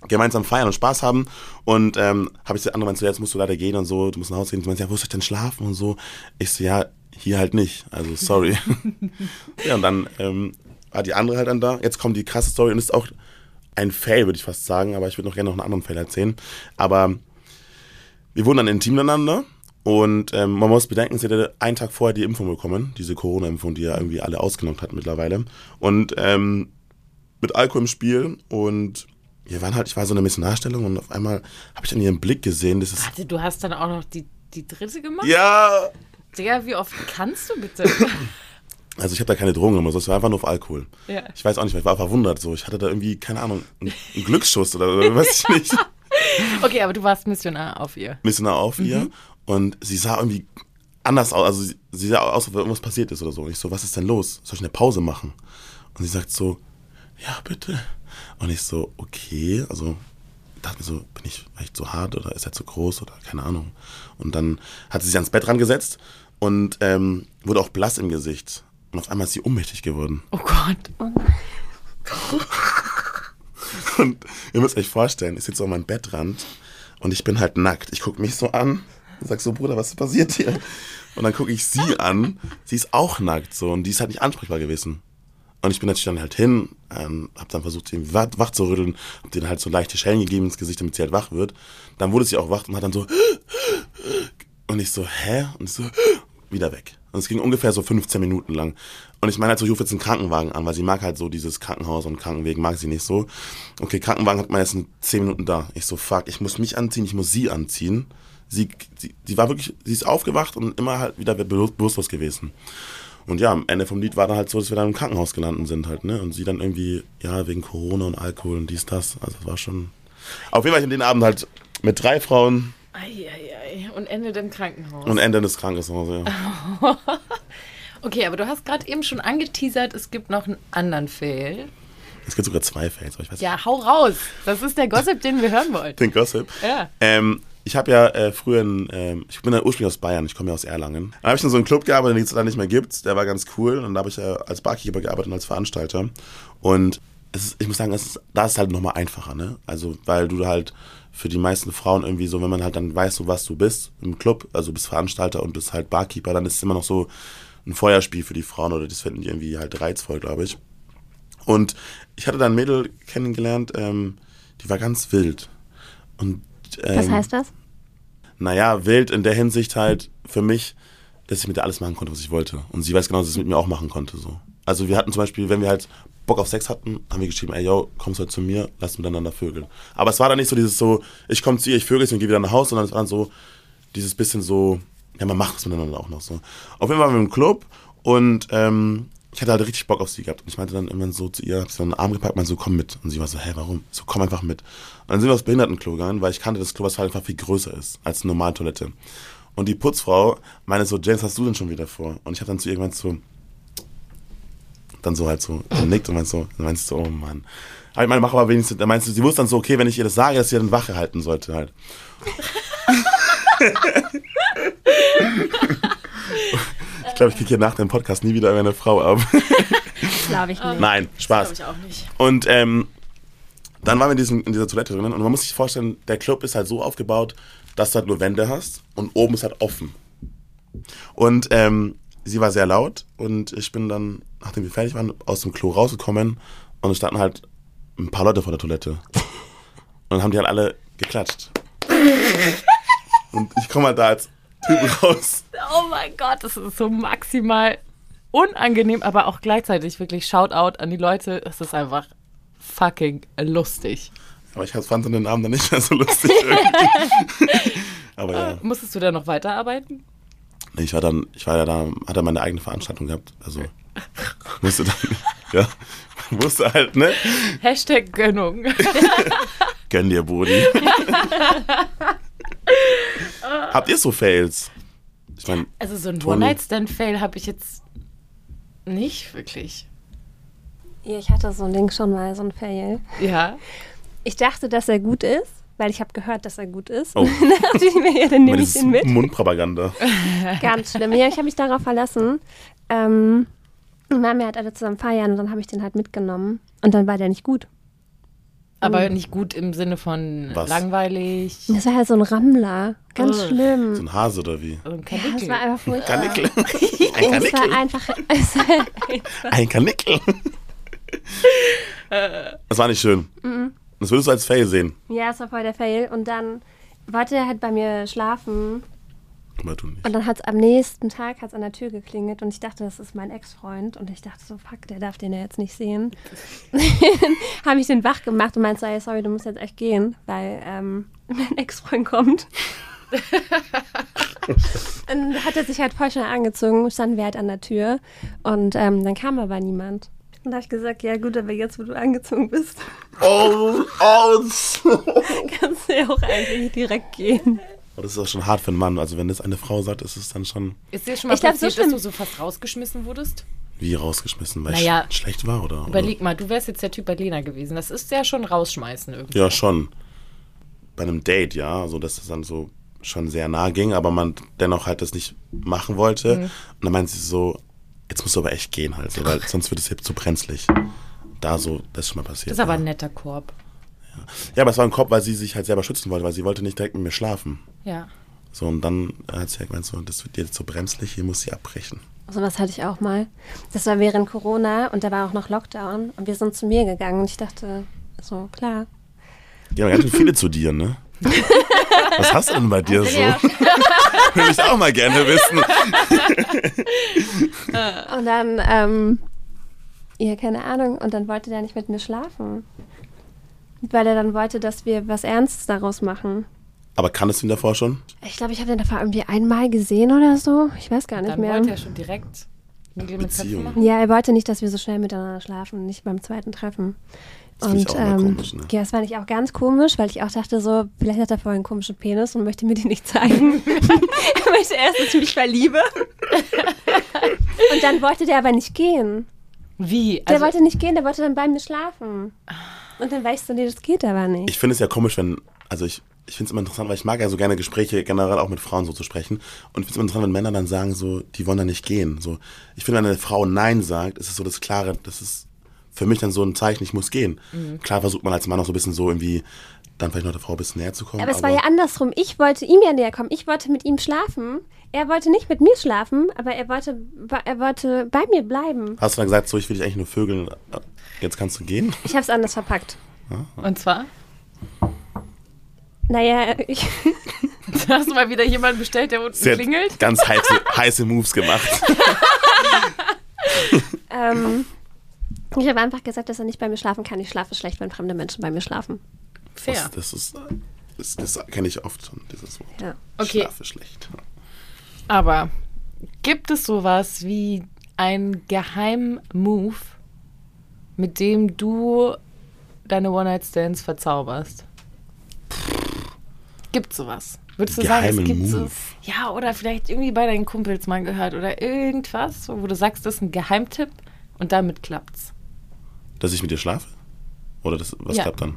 gemeinsam feiern und Spaß haben. Und ähm, habe ich sie andere meinte, so, jetzt musst du leider gehen und so, du musst nach Hause gehen. Sie meinte, ja, wo soll ich denn schlafen und so. Ich so, ja, hier halt nicht. Also sorry. [LAUGHS] ja, und dann ähm, war die andere halt dann da. Jetzt kommt die krasse Story und ist auch ein Fail, würde ich fast sagen, aber ich würde noch gerne noch einen anderen Fail erzählen. Aber wir wurden dann intim miteinander und ähm, man muss bedenken, sie hatte einen Tag vorher die Impfung bekommen, diese Corona-Impfung, die ja irgendwie alle ausgenockt hat mittlerweile. Und ähm, mit Alkohol im Spiel und wir waren halt, ich war so in einer Missionarstellung und auf einmal habe ich an ihrem Blick gesehen, das ist, Warte, du hast dann auch noch die, die dritte gemacht? ja, Digga, wie oft kannst du bitte? [LAUGHS] also ich habe da keine Drogen genommen, es war einfach nur auf Alkohol. Ja. Ich weiß auch nicht, ich war verwundert so, ich hatte da irgendwie, keine Ahnung, einen, einen Glücksschuss oder, oder [LAUGHS] weiß ich nicht. [LAUGHS] Okay, aber du warst Missionar auf ihr. Missionar auf ihr und sie sah irgendwie anders aus. Also sie, sie sah aus, als ob irgendwas passiert ist oder so. Und ich so, was ist denn los? Soll ich eine Pause machen? Und sie sagt so, ja, bitte. Und ich so, okay, also dachte mir so, bin ich vielleicht zu hart oder ist er zu groß oder keine Ahnung. Und dann hat sie sich ans Bett rangesetzt und ähm, wurde auch blass im Gesicht. Und auf einmal ist sie ohnmächtig geworden. Oh Gott. [LAUGHS] Und ihr müsst euch vorstellen, ich sitze auf meinem Bettrand und ich bin halt nackt. Ich gucke mich so an und sag so, Bruder, was ist passiert hier? Und dann gucke ich sie an, sie ist auch nackt so und die ist halt nicht ansprechbar gewesen. Und ich bin natürlich dann halt hin, ähm, hab dann versucht, sie wach zu rütteln, hab denen halt so leichte Schellen gegeben ins Gesicht, damit sie halt wach wird. Dann wurde sie auch wach und hat dann so und ich so, hä? Und ich so, wieder weg. Und es ging ungefähr so 15 Minuten lang. Und ich meine halt so, ich rufe jetzt einen Krankenwagen an, weil sie mag halt so dieses Krankenhaus und Krankenwegen mag sie nicht so. Okay, Krankenwagen hat man jetzt in 10 Minuten da. Ich so, fuck, ich muss mich anziehen, ich muss sie anziehen. Sie, sie, sie war wirklich, sie ist aufgewacht und immer halt wieder bewusst- bewusstlos gewesen. Und ja, am Ende vom Lied war dann halt so, dass wir dann im Krankenhaus gelandet sind halt, ne? Und sie dann irgendwie, ja, wegen Corona und Alkohol und dies, das. Also das war schon. Auf jeden Fall ich den Abend halt mit drei Frauen Eieiei. Und endet im Krankenhaus. und Ende des Krankenhauses, ja. [LAUGHS] okay, aber du hast gerade eben schon angeteasert, es gibt noch einen anderen Fail. Es gibt sogar zwei Fails, aber ich weiß Ja, hau raus. Das ist der Gossip, den wir hören wollten. [LAUGHS] den Gossip. Ja. Ähm, ich habe ja äh, früher, in, ähm, ich bin ja ursprünglich aus Bayern, ich komme ja aus Erlangen. Da habe ich in so einen Club gearbeitet, den es da nicht mehr gibt. Der war ganz cool. Und da habe ich ja als Barkeeper gearbeitet und als Veranstalter. Und ist, ich muss sagen, ist, da ist es halt nochmal einfacher, ne? Also, weil du halt für die meisten Frauen irgendwie so, wenn man halt dann weiß, so was du bist im Club, also bist Veranstalter und bist halt Barkeeper, dann ist es immer noch so ein Feuerspiel für die Frauen oder das finden die irgendwie halt reizvoll, glaube ich. Und ich hatte da ein Mädel kennengelernt, ähm, die war ganz wild. Und, ähm, Was heißt das? naja, wild in der Hinsicht halt für mich, dass ich mit der alles machen konnte, was ich wollte. Und sie weiß genau, dass sie es mit mir auch machen konnte. So. Also wir hatten zum Beispiel, wenn wir halt Bock auf Sex hatten, haben wir geschrieben, ey, yo, kommst heute zu mir, lass miteinander vögeln. Aber es war dann nicht so dieses so, ich komme zu ihr, ich vögel und gehe wieder nach Hause, sondern es war dann so dieses bisschen so, ja, man macht es miteinander auch noch so. Auf jeden Fall waren wir im Club und ähm, ich hatte halt richtig Bock auf sie gehabt. Und ich meinte dann irgendwann so zu ihr, hab sie dann den Arm gepackt, meinte so, komm mit. Und sie war so, hä, warum? So, komm einfach mit. Und dann sind wir aufs Behindertenklo gegangen, weil ich kannte das Klo, was halt einfach viel größer ist als eine normale Toilette. Und die Putzfrau meinte so, James, hast du denn schon wieder vor? Und ich habe dann zu ihr irgendwann so, dann so halt so genickt und meinte so, dann meinst du so, oh Mann. Aber ich meine, mach aber wenigstens, dann meinst du, sie wusste dann so, okay, wenn ich ihr das sage, dass sie dann Wache halten sollte halt. [LAUGHS] ich glaube, ich kriege hier nach dem Podcast nie wieder eine Frau ab. Glaube ich nicht. Nein, Spaß. Glaube ich auch nicht. Und ähm, dann waren wir in, diesem, in dieser Toilette drinnen und man muss sich vorstellen, der Club ist halt so aufgebaut, dass du halt nur Wände hast und oben ist halt offen. Und ähm, sie war sehr laut und ich bin dann, nachdem wir fertig waren, aus dem Klo rausgekommen und es standen halt ein paar Leute vor der Toilette. Und dann haben die halt alle geklatscht. Und ich komme halt da als Typ raus. Oh mein Gott, das ist so maximal unangenehm, aber auch gleichzeitig wirklich Shoutout an die Leute. Es ist einfach fucking lustig. Aber ich fand den Abend dann nicht mehr so lustig irgendwie. Aber ja. Musstest du da noch weiterarbeiten? Nee, Ich war dann, ich war ja da, hatte meine eigene Veranstaltung gehabt. Also [LAUGHS] musste dann, ja, musste halt, ne? Hashtag Gönnung. [LAUGHS] Gönn dir, Brudi. [LAUGHS] Habt ihr so Fails? Ich meine, Also so ein. One-Night-Stand-Fail habe ich jetzt nicht wirklich. Ja, ich hatte so ein Ding schon mal, so ein Fail. Ja. Ich dachte, dass er gut ist, weil ich habe gehört, dass er gut ist. Oh. Dann dachte ich mir, ja, dann nehme ich ihn mit. Mundpropaganda. Ganz schlimm. Ja, ich habe mich darauf verlassen. Ähm, wir waren ja halt alle zusammen feiern und dann habe ich den halt mitgenommen. Und dann war der nicht gut. Aber nicht gut im Sinne von Was? langweilig. Das war halt so ein Rammler. Ganz. So schlimm. ein Hase oder wie? Also ein Ja, das Kanickel. war einfach furchtbar. Kanickel. [LAUGHS] Ein Es war Kanickel. einfach. Es war [LAUGHS] einfach Ein Kanickel. [LAUGHS] Das war nicht schön. Das würdest du als Fail sehen. ja, es war voll der Fail. Und dann wollte er halt bei mir schlafen. Aber du nicht. Und dann hat es am nächsten Tag hat's an der Tür geklingelt und ich dachte, das ist mein Ex-Freund. Und ich dachte so, fuck, der darf den ja jetzt nicht sehen. [LAUGHS] habe ich den wach gemacht und meinte sorry, du musst jetzt echt gehen, weil ähm, [LAUGHS] mein Ex-Freund kommt. [LAUGHS] und dann hat er sich halt voll schnell angezogen, standen wir halt an der Tür und ähm, dann kam aber niemand. Und da habe ich gesagt, ja gut, aber jetzt, wo du angezogen bist, Oh, oh. kannst du ja auch eigentlich direkt gehen. Aber das ist auch schon hart für einen Mann. Also wenn das eine Frau sagt, ist es dann schon Ist dir schon mal Ich glaub, so passiert, dass du so fast rausgeschmissen wurdest? wie rausgeschmissen, weil Naja. ich schlecht war, oder? Überleg mal, du wärst jetzt der Typ bei Lena gewesen. Das ist ja schon rausschmeißen irgendwie. Ja, schon. Bei einem Date, ja. Also, dass es dann so schon sehr nah ging, aber man dennoch halt das nicht machen wollte. Mhm. Und dann meint sie so, jetzt musst du aber echt gehen halt, so, weil sonst wird es jetzt zu brenzlig. Da so, das ist schon mal passiert. Das ist aber ja. ein netter Korb. Ja, aber es war ein Kopf, weil sie sich halt selber schützen wollte, weil sie wollte nicht direkt mit mir schlafen. Ja. So, und dann hat sie halt gemeint, so, das wird jetzt so brenzlig, hier muss sie abbrechen. So was hatte ich auch mal. Das war während Corona und da war auch noch Lockdown und wir sind zu mir gegangen und ich dachte, so, klar. Ja, ganz schön viele zu dir, ne? [LAUGHS] Was hast du denn bei dir so? [LAUGHS] Will ich auch mal gerne wissen. Und dann, ähm, ja, keine Ahnung, und dann wollte der nicht mit mir schlafen. Weil er dann wollte, dass wir was Ernstes daraus machen. Aber kanntest du ihn davor schon? Ich glaube, ich habe den davor irgendwie einmal gesehen oder so. Ich weiß gar nicht Dann mehr. wollte er schon direkt Nägel mit Köpfen Beziehung. machen. Ja, er wollte nicht, dass wir so schnell miteinander schlafen, nicht beim zweiten Treffen. Das und ähm, komisch, ne? ja, das fand ich auch ganz komisch, weil ich auch dachte so, vielleicht hat er vorher einen komischen Penis und möchte mir den nicht zeigen. [LAUGHS] er möchte erst, dass ich mich verliebe. [LAUGHS] und dann wollte der aber nicht gehen. Wie? Der Also, wollte nicht gehen, der wollte dann bei mir schlafen. Und dann ich so, nee, das geht aber nicht. Ich finde es ja komisch, wenn, also ich, ich finde es immer interessant, weil ich mag ja so gerne Gespräche generell auch mit Frauen so zu sprechen. Und ich finde es immer interessant, wenn Männer dann sagen so, die wollen da nicht gehen. So, ich finde, wenn eine Frau Nein sagt, ist es so das Klare, das ist für mich dann so ein Zeichen, ich muss gehen. Mhm. Klar versucht man als Mann auch so ein bisschen so irgendwie, dann vielleicht noch der Frau ein bisschen näher zu kommen. aber es war ja andersrum. Ich wollte ihm ja näher kommen. Ich wollte mit ihm schlafen. Er wollte nicht mit mir schlafen, aber er wollte, er wollte bei mir bleiben. Hast du dann gesagt, so, ich will dich eigentlich nur vögeln, jetzt kannst du gehen? Ich habe es anders verpackt. und zwar? Naja, ich, [LAUGHS] Hast du mal wieder jemanden bestellt, der unten Sie hat klingelt? ganz heiße, [LAUGHS] heiße Moves gemacht. ähm, ich habe einfach gesagt, dass er nicht bei mir schlafen kann. Ich schlafe schlecht, wenn fremde Menschen bei mir schlafen. Fair. Das, das ist, das, das kenne ich oft, schon, dieses Wort. Ja. Okay. Schlafe schlecht. Aber gibt es sowas wie einen geheimen Move, mit dem du deine One-Night-Stands verzauberst? Gibt sowas? Würdest du sagen, es gibt so, Move. ja, oder vielleicht irgendwie bei deinen Kumpels mal gehört oder irgendwas, wo du sagst, das ist ein Geheimtipp und damit klappt's. Dass ich mit dir schlafe? Oder das, was Ja. klappt dann?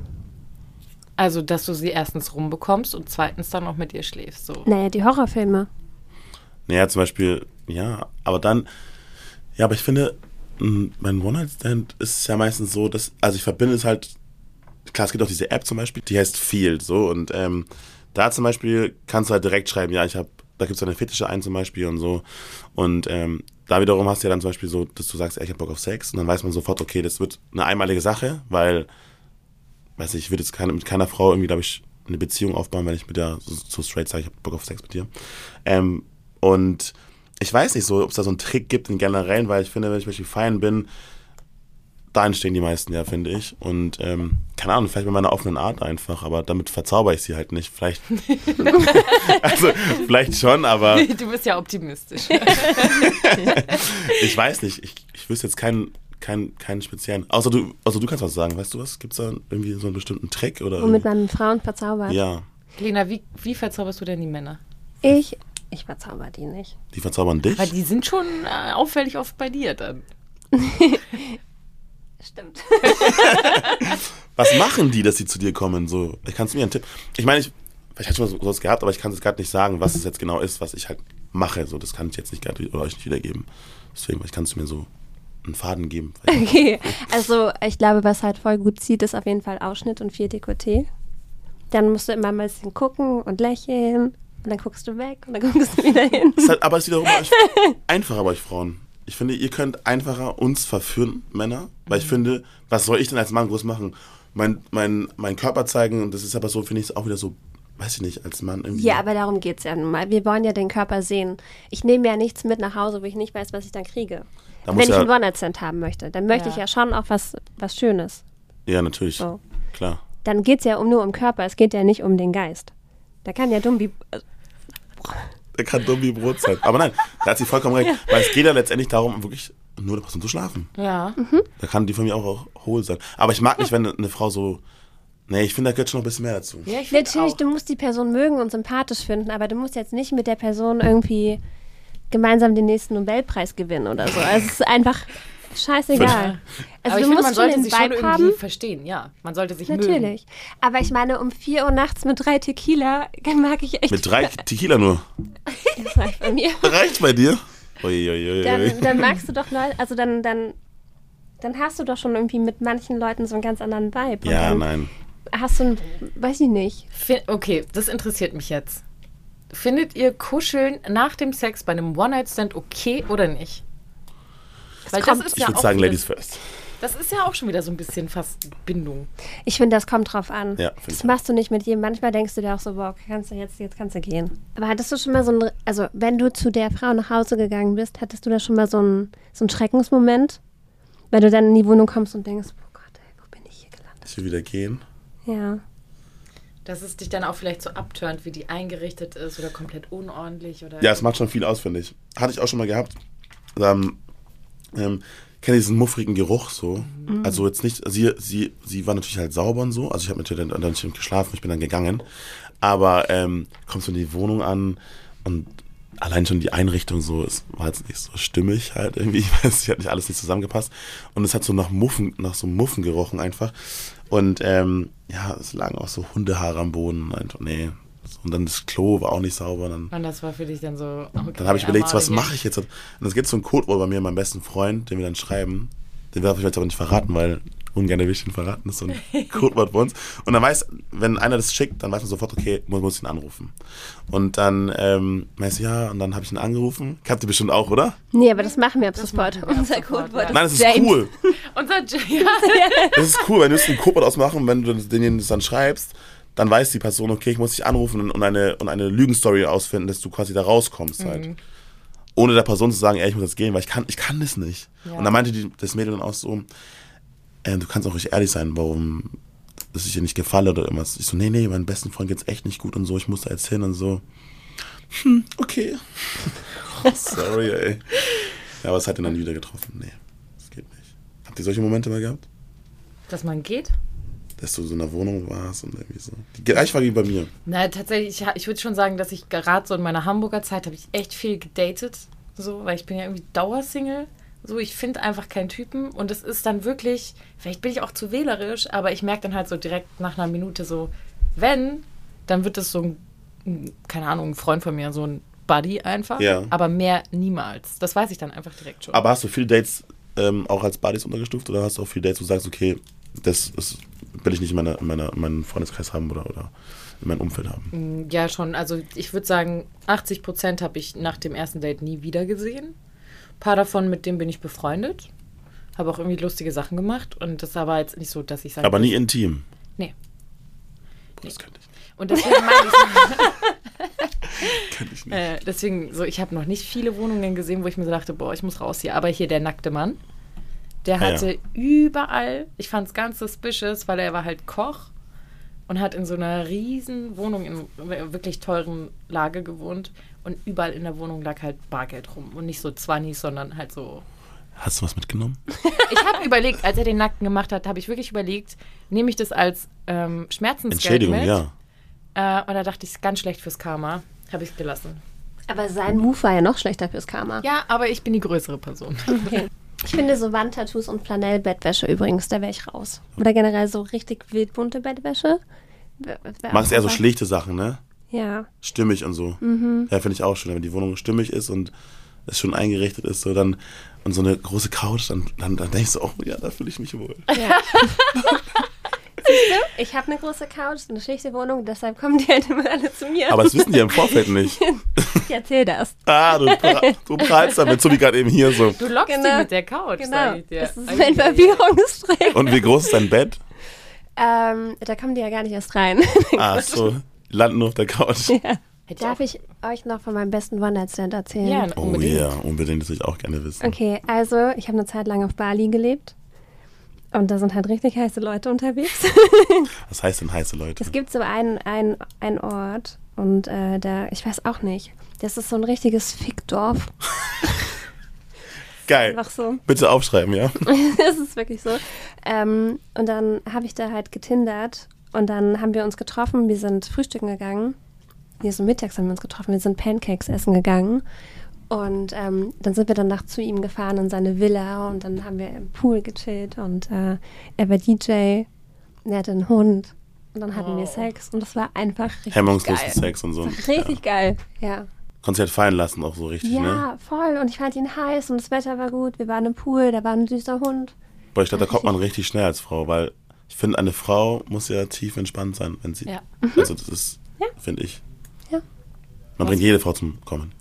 Also, dass du sie erstens rumbekommst und zweitens dann auch mit ihr schläfst. So. Naja, die Horrorfilme. Naja, zum Beispiel, ja, aber dann, ja, aber ich finde, mein One-Night-Stand ist ja meistens so, dass, also ich verbinde es halt, klar, es gibt auch diese App zum Beispiel, die heißt Field, so, und ähm, da zum Beispiel kannst du halt direkt schreiben, ja, ich habe, da gibt es eine Fetische ein zum Beispiel und so, und ähm, da wiederum hast du ja dann zum Beispiel so, dass du sagst, ey, ich hab Bock auf Sex, und dann weiß man sofort, okay, das wird eine einmalige Sache, weil, weiß ich, ich würde jetzt keine, mit keiner Frau irgendwie, glaube ich, eine Beziehung aufbauen, wenn ich mit der so, so straight sage, ich hab Bock auf Sex mit dir. Ähm, und ich weiß nicht so, ob es da so einen Trick gibt in generellen, weil ich finde, wenn ich zum Beispiel feiern bin, da entstehen die meisten ja, finde ich. Und ähm, keine Ahnung, vielleicht mit meiner offenen Art einfach, aber damit verzauber ich sie halt nicht. Vielleicht. [LAUGHS] also, vielleicht schon, aber [LAUGHS] Du bist ja optimistisch. [LAUGHS] ich weiß nicht. Ich, ich wüsste jetzt keinen, keinen, keinen speziellen. Außer du, außer du kannst was sagen, weißt du was? Gibt es da irgendwie so einen bestimmten Trick? Oder Womit man Frauen verzaubert. ja, Lena, wie, wie verzauberst du denn die Männer? Ich, ich verzauber die nicht. die verzaubern dich. Weil die sind schon äh, auffällig oft bei dir dann. [LAUGHS] Stimmt. [LAUGHS] Was machen die, dass sie zu dir kommen? So, ich kann es mir einen Tipp. Ich meine, ich, vielleicht hatte ich schon mal sowas gehabt, aber ich kann es gerade nicht sagen, was es jetzt genau ist, was ich halt mache. So, das kann ich jetzt nicht gerade oder euch nicht wiedergeben. Deswegen, ich kann es mir so einen Faden geben. [LAUGHS] Okay, also ich glaube, was halt voll gut zieht, ist auf jeden Fall Ausschnitt und viel Dekolleté. Dann musst du immer mal ein bisschen gucken und lächeln und dann guckst du weg und dann [LAUGHS] guckst du wieder hin. Ist halt, aber es ist wiederum einfacher bei euch Frauen. Ich finde, ihr könnt einfacher uns verführen, Männer, weil ich finde, was soll ich denn als Mann groß machen? Mein, mein, mein Körper zeigen und das ist aber so, finde ich es auch wieder so, weiß ich nicht, als Mann irgendwie. Ja, aber darum geht es ja nun mal. Wir wollen ja den Körper sehen. Ich nehme ja nichts mit nach Hause, wo ich nicht weiß, was ich dann kriege. Da Wenn ich ja- einen One-Night-Stand haben möchte, dann möchte Ja. ich ja schon auch was, was Schönes. Ja, natürlich. So. Klar. Dann geht es ja um, nur um Körper, es geht ja nicht um den Geist. Da kann ja dumm wie. Der kann dumm wie Brot sein. Aber nein, da hat sie vollkommen recht. [LAUGHS] Weil es geht ja letztendlich darum, wirklich nur eine Person zu schlafen. Ja. Da kann die von mir auch, auch hohl sein. Aber ich mag nicht, wenn eine Frau so. Nee, ich finde, da gehört schon noch ein bisschen mehr dazu. ja ich Natürlich, auch. du musst die Person mögen und sympathisch finden, aber du musst jetzt nicht mit der Person irgendwie gemeinsam den nächsten Nobelpreis gewinnen oder so. Also es ist einfach scheißegal. Also aber ich du finde, musst man schon sollte den sich schon Vibe irgendwie haben. verstehen, ja. Man sollte sich mögen. Natürlich. Aber ich meine, um 4 Uhr nachts mit drei Tequila mag ich echt. Mit drei Tequila nur. Das reicht bei mir. [LAUGHS] Reicht bei dir? Uiuiui. Dann, dann magst du doch Leute, also dann, dann, dann hast du doch schon irgendwie mit manchen Leuten so einen ganz anderen Vibe. Ja, dann nein. Hast du, ein, weiß ich nicht. Okay, das interessiert mich jetzt. Findet ihr Kuscheln nach dem Sex bei einem One-Night-Stand okay oder nicht? Weil das ist Ich ja würde auch sagen, Ladies first. Das ist ja auch schon wieder so ein bisschen fast Bindung. Ich finde, das kommt drauf an. Ja, das ich machst du nicht mit jedem. Manchmal denkst du dir auch so, boah, kannst du jetzt, jetzt kannst du gehen. Aber hattest du schon mal so ein, also wenn du zu der Frau nach Hause gegangen bist, hattest du da schon mal so einen, so einen Schreckensmoment? Weil du dann in die Wohnung kommst und denkst, oh Gott, ey, wo bin ich hier gelandet? Ich will wieder gehen. Ja. Dass es dich dann auch vielleicht so abturnt, wie die eingerichtet ist oder komplett unordentlich oder. Ja, es macht schon viel aus, finde ich. Hatte ich auch schon mal gehabt. Ähm, ähm, kenne diesen muffrigen Geruch so. Also jetzt nicht, sie, sie, sie war natürlich halt sauber und so. Also ich habe natürlich dann, dann nicht geschlafen, ich bin dann gegangen. Aber ähm, kommst du in die Wohnung an und allein schon die Einrichtung so, es war jetzt nicht so stimmig halt irgendwie. [LAUGHS] Ich weiß, es hat nicht alles nicht zusammengepasst. Und es hat so nach Muffen, nach so Muffen gerochen einfach. Und ähm, ja, es lagen auch so Hundehaare am Boden. Einfach, nee. Und dann das Klo war auch nicht sauber. Dann Und das war für dich dann so. Okay, dann habe ich überlegt, so, was mache ich jetzt? Und es gibt so ein Codewort bei mir, meinem besten Freund, den wir dann schreiben. Den darf ich jetzt aber nicht verraten, weil ungern will ich ihn verraten. Das ist so ein [LAUGHS] Codewort bei uns. Und dann weiß, wenn einer das schickt, dann weiß man sofort, okay, muss, muss ich ihn anrufen. Und dann ähm, meinst du, ja, und dann habe ich ihn angerufen. Habt ihr bestimmt auch, oder? Nee, aber das machen wir ab sofort. ab Unser sofort, Codewort ja. Nein, das ist James. cool. [LAUGHS] Unser J- ja. [LAUGHS] Das ist cool, wenn du ein Codewort ausmachen, wenn du denen das dann schreibst, dann weiß die Person, okay, ich muss dich anrufen und eine, und eine Lügenstory ausfinden, dass du quasi da rauskommst halt. Ohne der Person zu sagen, ey, ich muss jetzt gehen, weil ich kann, ich kann das nicht. Ja. Und dann meinte die, das Mädel dann auch so, äh, du kannst auch richtig ehrlich sein, warum dass ich dir nicht gefalle oder irgendwas. Ich so, nee, nee, meinem besten Freund geht's echt nicht gut und so, ich muss da jetzt hin und so. Hm, okay. [LAUGHS] Sorry, ey. Ja, aber es hat ihn dann wieder getroffen. Nee, das geht nicht. Habt ihr solche Momente mal gehabt? Dass man geht? Dass du so in der Wohnung warst und irgendwie so. Die gleich war wie bei mir. Na, tatsächlich, ich, ich würde schon sagen, dass ich gerade so in meiner Hamburger Zeit habe ich echt viel gedatet. So, weil ich bin ja irgendwie Dauersingle. So, ich finde einfach keinen Typen und es ist dann wirklich, vielleicht bin ich auch zu wählerisch, aber ich merke dann halt so direkt nach einer Minute so, wenn, dann wird es so ein, ein, keine Ahnung, ein Freund von mir, so ein Buddy einfach, Ja. aber mehr niemals. Das weiß ich dann einfach direkt schon. Aber hast du viele Dates ähm, auch als Buddies untergestuft oder hast du auch viele Dates, wo du sagst, okay, das ist, will ich nicht in, meiner, in, meiner, in meinem Freundeskreis haben oder, oder in meinem Umfeld haben? Ja, schon. Also ich würde sagen, 80 Prozent habe ich nach dem ersten Date nie wieder gesehen. Ein paar davon, mit denen bin ich befreundet. Habe auch irgendwie lustige Sachen gemacht. Und das war jetzt nicht so, dass ich sage... Aber nie intim. Nee. Das könnte ich, Und deswegen meine ich [LAUGHS] ich, nicht. äh, deswegen so, ich habe noch nicht viele Wohnungen gesehen, wo ich mir so dachte, boah, ich muss raus hier. Aber hier der nackte Mann, der Ah, ja. hatte überall, ich fand es ganz suspicious, weil er war halt Koch und hat in so einer riesen Wohnung in wirklich teuren Lage gewohnt und überall in der Wohnung lag halt Bargeld rum und nicht so Zwannis, sondern halt so. Hast du was mitgenommen? [LAUGHS] Ich habe überlegt, als er den Nackten gemacht hat, habe ich wirklich überlegt, nehme ich das als ähm, Schmerzensgeld Entschädigung, mit? ja. Äh, und da dachte ich, ist ganz schlecht fürs Karma. Habe ich gelassen. Aber sein Move war ja noch schlechter fürs Karma. Ja, aber ich bin die größere Person. [LAUGHS] Okay. Ich finde so Wandtattoos und Flanellbettwäsche übrigens, da wäre ich raus. Oder generell so richtig wildbunte Bettwäsche. Machst eher so schlichte Sachen, ne? Ja. Stimmig und so. Mhm. Ja, finde ich auch schön. Wenn die Wohnung stimmig ist und es schon eingerichtet ist, so dann und so eine große Couch, dann, dann, dann denkst du, oh ja, da fühle ich mich wohl. ja. [LAUGHS] Ich habe eine große Couch, eine schlichte Wohnung, deshalb kommen die halt immer alle zu mir. Aber das wissen die ja im Vorfeld nicht. [LAUGHS] ich erzähl das. Ah, du, du prahlst damit, so wie gerade eben hier so. Du lockst Genau. die mit der Couch, Genau. sag ich dir. Das ist Ei, mein ei, ei. Verwirrungstrick. Und wie groß ist dein Bett? Ähm, da kommen die ja gar nicht erst rein. [LAUGHS] Ach so, landen nur auf der Couch. ja. Darf ich euch noch von meinem besten One-Night-Stand erzählen? Ja, Oh unbedingt. ja, unbedingt, das will ich auch gerne wissen. Okay, also ich habe eine Zeit lang auf Bali gelebt. Und da sind halt richtig heiße Leute unterwegs. [LAUGHS] Was heißt denn heiße Leute? Es gibt so einen, einen, einen Ort und äh, da, ich weiß auch nicht, das ist so ein richtiges Fickdorf. Geil. Einfach so. Bitte aufschreiben, ja? [LAUGHS] das ist wirklich so. Ähm, und dann habe ich da halt getindert und dann haben wir uns getroffen. Wir sind frühstücken gegangen. Nee, so mittags haben wir uns getroffen. Wir sind Pancakes essen gegangen. Und ähm, dann sind wir dann nachts zu ihm gefahren in seine Villa und dann haben wir im Pool gechillt und äh, er war DJ, er hatte einen Hund und dann hatten wir Oh. Sex und das war einfach richtig Hemmungslosen geil. Sex und so. [LAUGHS] Richtig geil, ja. Konntest du halt fallen lassen, auch so richtig, ne? Ja, voll. Und ich fand ihn heiß und das Wetter war gut. Wir waren im Pool, da war ein süßer Hund. Boah, ich glaube, da kommt man richtig schnell als Frau, weil ich finde, eine Frau muss ja tief entspannt sein, wenn sie. Ja. [LAUGHS] Also, das ist, Ja. finde ich. Ja. Man bringt jede Frau zum Kommen.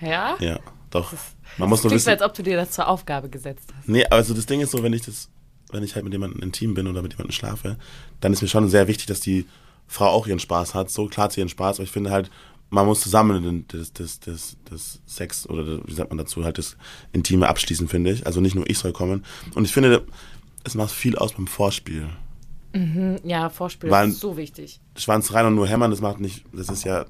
Ja? Ja, doch. Man muss nur Klingt so, wissen. als ob du dir das zur Aufgabe gesetzt hast. Nee, also das Ding ist so, wenn ich das, wenn ich halt mit jemandem intim bin oder mit jemandem schlafe, dann ist mir schon sehr wichtig, dass die Frau auch ihren Spaß hat. So klar hat sie ihren Spaß, aber ich finde halt, man muss zusammen das, das, das, das Sex oder wie sagt man dazu, halt das Intime abschließen, finde ich. Also nicht nur ich soll kommen. Und ich finde, es macht viel aus beim Vorspiel. Ja, Vorspiel Weil- ist so wichtig. Schwanz rein und nur hämmern, das macht nicht, das ist ja.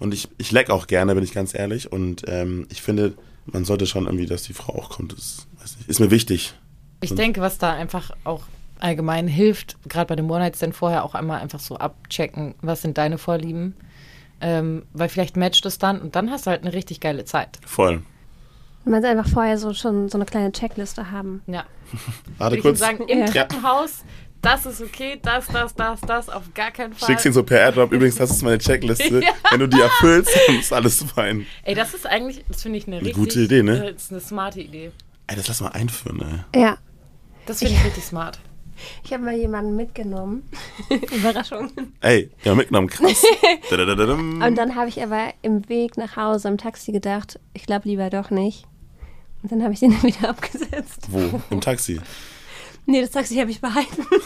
Und ich, ich leck auch gerne, bin ich ganz ehrlich. Und ähm, ich finde, man sollte schon irgendwie, dass die Frau auch kommt. Das nicht, ist mir wichtig. Ich denke, was da einfach auch allgemein hilft, gerade bei dem One-Night-Stand vorher auch einmal einfach so abchecken, was sind deine Vorlieben. Ähm, weil vielleicht matcht es dann und dann hast du halt eine richtig geile Zeit. Voll. Man muss einfach vorher so schon so eine kleine Checkliste haben. Ja. Warte ich kurz. sagen, im Ja. Treppenhaus, das ist okay, das, das, das, das, auf gar keinen Fall. Schickst ihn so per Airdrop. Übrigens, das ist meine Checkliste. [LAUGHS] Ja. Wenn du die erfüllst, dann ist alles fein. Ey, das ist eigentlich, das finde ich eine, richtig, gute Idee, ne? äh, Das ist eine smarte Idee. Ey, das lass mal einführen, ey. Ja. Das finde ich richtig smart. Ich habe mal jemanden mitgenommen. [LAUGHS] Überraschung. Ey, ja, mitgenommen, krass. [LAUGHS] Und dann habe ich aber im Weg nach Hause im Taxi gedacht, ich glaube lieber doch nicht. Und dann habe ich den [LAUGHS] wieder abgesetzt. Wo? Im Taxi. Nee, das Taxi habe ich behalten. [LAUGHS]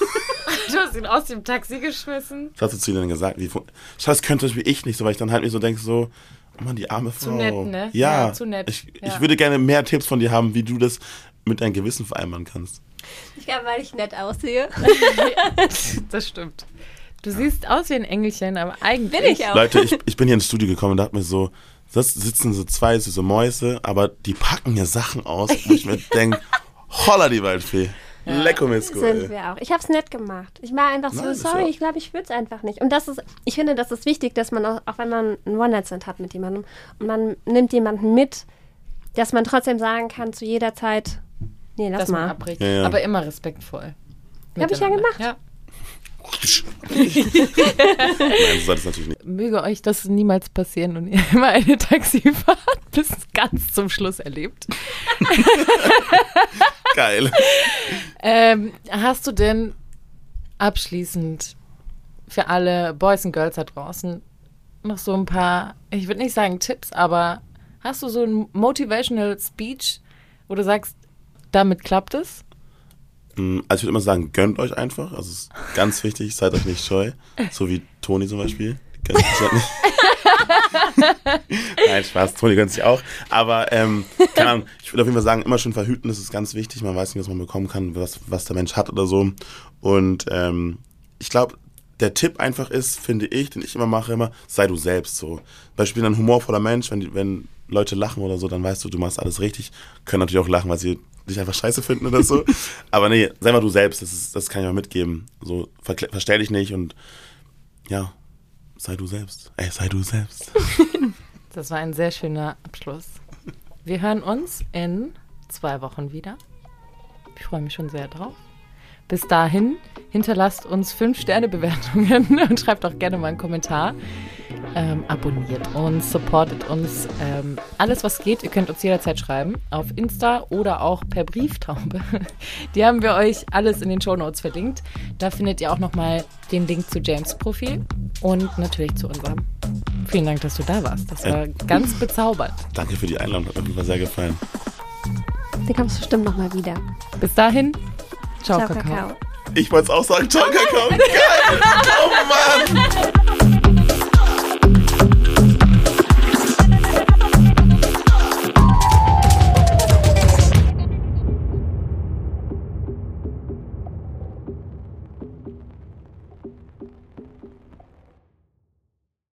Du hast ihn aus dem Taxi geschmissen. Was hast du zu ihnen gesagt? Wie, fu- Schau, das könnte zum Beispiel ich nicht so, weil ich dann halt mir so denke, so, oh Mann, die arme Frau. Zu nett, ne? Ja, Ja, zu nett. Ich, Ja. ich würde gerne mehr Tipps von dir haben, wie du das mit deinem Gewissen vereinbaren kannst. Ich glaube, weil ich nett aussehe. [LAUGHS] Das stimmt. Du siehst aus wie ein Engelchen, aber eigentlich. Bin ich auch. Leute, ich, ich bin hier ins Studio gekommen und dachte mir so, das sitzen so zwei süße Mäuse, aber die packen mir Sachen aus, wo ich mir [LAUGHS] denke, holla die Waldfee. Lecko Misko, Sind ey. wir auch. Ich habe es nett gemacht. Ich war einfach so, Nein, sorry, ja- ich glaube, ich würde es einfach nicht. Und das ist, ich finde, das ist wichtig, dass man auch, auch wenn man ein One-Night-Stand hat mit jemandem und man nimmt jemanden mit, dass man trotzdem sagen kann zu jeder Zeit, nee, lass dass man mal. abbricht. Ja, ja. Aber immer respektvoll. Hab ich ja gemacht. Ja. Nein, so soll das natürlich nicht. Möge euch das niemals passieren und ihr immer eine Taxifahrt [LAUGHS] bis ganz zum Schluss erlebt. [LAUGHS] Geil. Ähm, hast du denn abschließend für alle Boys und Girls da draußen noch so ein paar, ich würde nicht sagen Tipps, aber hast du so ein Motivational Speech, wo du sagst, damit klappt es? Also ich würde immer sagen, gönnt euch einfach. Also es ist ganz wichtig, seid euch nicht scheu. So wie Toni zum Beispiel. Gönnt sich halt nicht. [LAUGHS] Nein, Spaß, Toni gönnt sich auch. Aber ähm, keine Ahnung, ich würde auf jeden Fall sagen, immer schön verhüten, das ist ganz wichtig. Man weiß nicht, was man bekommen kann, was, was der Mensch hat oder so. Und ähm, ich glaube, der Tipp einfach ist, finde ich, den ich immer mache, immer, sei du selbst so. Beispiel ein humorvoller Mensch, wenn, die, wenn Leute lachen oder so, dann weißt du, du machst alles richtig. Können natürlich auch lachen, weil sie dich einfach scheiße finden oder so. [LAUGHS] Aber nee, sei mal du selbst, das, ist, das kann ich mal mitgeben. So, verstell dich nicht und ja, sei du selbst. Ey, sei du selbst. [LAUGHS] Das war ein sehr schöner Abschluss. Wir hören uns in zwei Wochen wieder. Ich freue mich schon sehr drauf. Bis dahin hinterlasst uns 5-Sterne-Bewertungen [LAUGHS] und schreibt auch gerne mal einen Kommentar. Ähm, abonniert uns, supportet uns. Ähm, alles, was geht, ihr könnt uns jederzeit schreiben. Auf Insta oder auch per Brieftaube. [LAUGHS] Die haben wir euch alles in den Shownotes verlinkt. Da findet ihr auch nochmal den Link zu James Profil und natürlich zu unserem. Vielen Dank, dass du da warst. Das war ganz bezaubernd. Danke für die Einladung, hat mir sehr gefallen. Die kommst bestimmt nochmal wieder. Bis dahin, ciao, Ciao, Kakao. Kakao. Ich wollte es auch sagen, ciao, Kakao. Geil. Oh Mann.